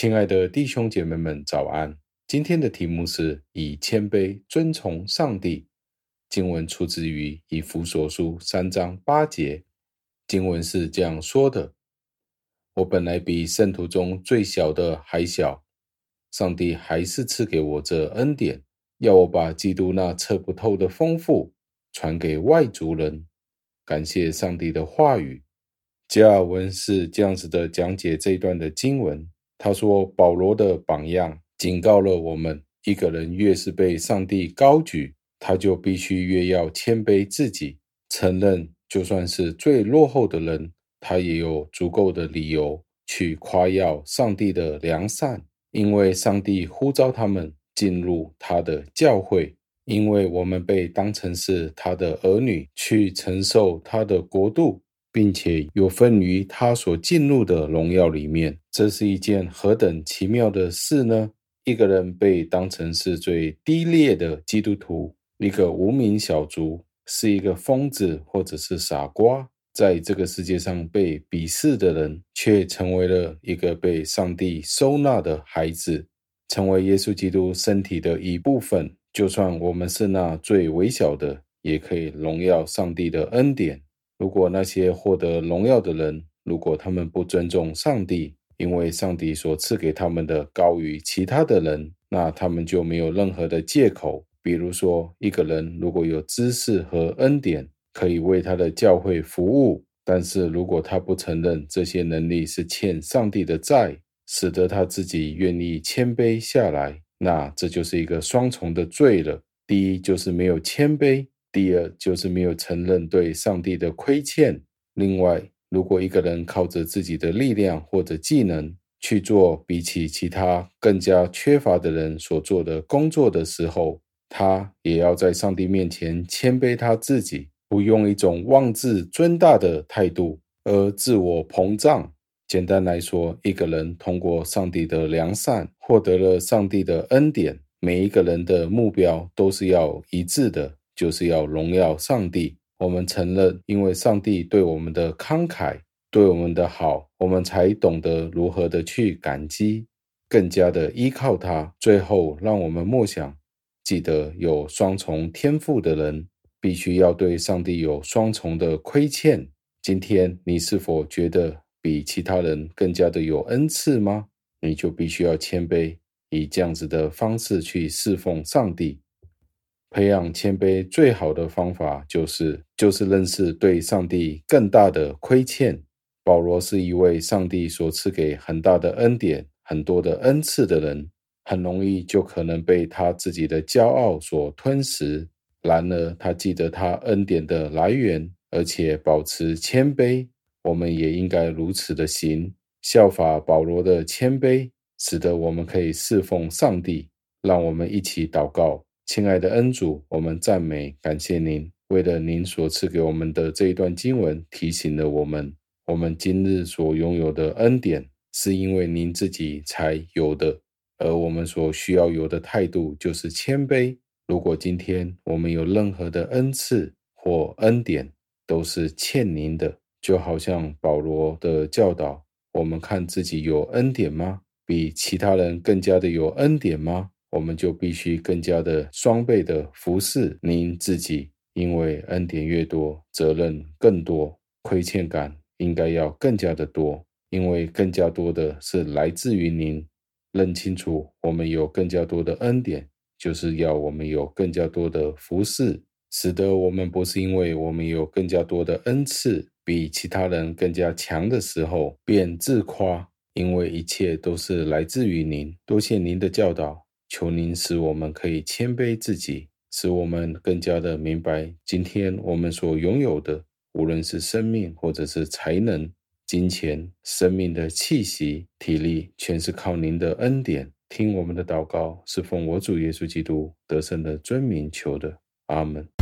亲爱的弟兄姐妹们，早安！今天的题目是以谦卑尊从上帝。经文出自于以弗所书三章八节。经文是这样说的：“我本来比圣徒中最小的还小，上帝还是赐给我这恩典，要我把基督那测不透的丰富传给外族人。感谢上帝的话语。”加尔文是这样子的讲解这一段的经文。他说：“保罗的榜样警告了我们，一个人越是被上帝高举，他就必须越要谦卑自己，承认就算是最落后的人，他也有足够的理由去夸耀上帝的良善，因为上帝呼召他们进入他的教会，因为我们被当成是他的儿女，去承受他的国度。”并且有份于他所进入的荣耀里面，这是一件何等奇妙的事呢？一个人被当成是最低劣的基督徒，一个无名小卒，是一个疯子或者是傻瓜，在这个世界上被鄙视的人，却成为了一个被上帝收纳的孩子，成为耶稣基督身体的一部分。就算我们是那最微小的，也可以荣耀上帝的恩典。如果那些获得荣耀的人，如果他们不尊重上帝，因为上帝所赐给他们的高于其他的人，那他们就没有任何的借口。比如说，一个人如果有知识和恩典，可以为他的教会服务，但是如果他不承认这些能力是欠上帝的债，使得他自己愿意谦卑下来，那这就是一个双重的罪了。第一，就是没有谦卑。第二就是没有承认对上帝的亏欠。另外，如果一个人靠着自己的力量或者技能去做比起其他更加缺乏的人所做的工作的时候，他也要在上帝面前谦卑他自己，不用一种妄自尊大的态度而自我膨胀。简单来说，一个人通过上帝的良善获得了上帝的恩典，每一个人的目标都是要一致的。就是要荣耀上帝。我们承认，因为上帝对我们的慷慨，对我们的好，我们才懂得如何的去感激，更加的依靠他。最后，让我们默想，记得有双重天赋的人，必须要对上帝有双重的亏欠。今天，你是否觉得比其他人更加的有恩赐吗？你就必须要谦卑，以这样子的方式去侍奉上帝。培养谦卑最好的方法就是，就是认识对上帝更大的亏欠。保罗是一位上帝所赐给很大的恩典、很多的恩赐的人，很容易就可能被他自己的骄傲所吞噬。然而，他记得他恩典的来源，而且保持谦卑。我们也应该如此的行，效法保罗的谦卑，使得我们可以侍奉上帝。让我们一起祷告。亲爱的恩主，我们赞美感谢您，为了您所赐给我们的这一段经文，提醒了我们，我们今日所拥有的恩典，是因为您自己才有的，而我们所需要有的态度就是谦卑。如果今天我们有任何的恩赐或恩典，都是欠您的，就好像保罗的教导，我们看自己有恩典吗？比其他人更加的有恩典吗？我们就必须更加的双倍的服侍您自己，因为恩典越多，责任更多，亏欠感应该要更加的多，因为更加多的是来自于您。认清楚，我们有更加多的恩典，就是要我们有更加多的服侍，使得我们不是因为我们有更加多的恩赐，比其他人更加强的时候便自夸，因为一切都是来自于您。多谢您的教导。求您使我们可以谦卑自己，使我们更加的明白，今天我们所拥有的，无论是生命或者是才能、金钱、生命的气息、体力，全是靠您的恩典。听我们的祷告，是奉我主耶稣基督得胜的尊名求的。阿门。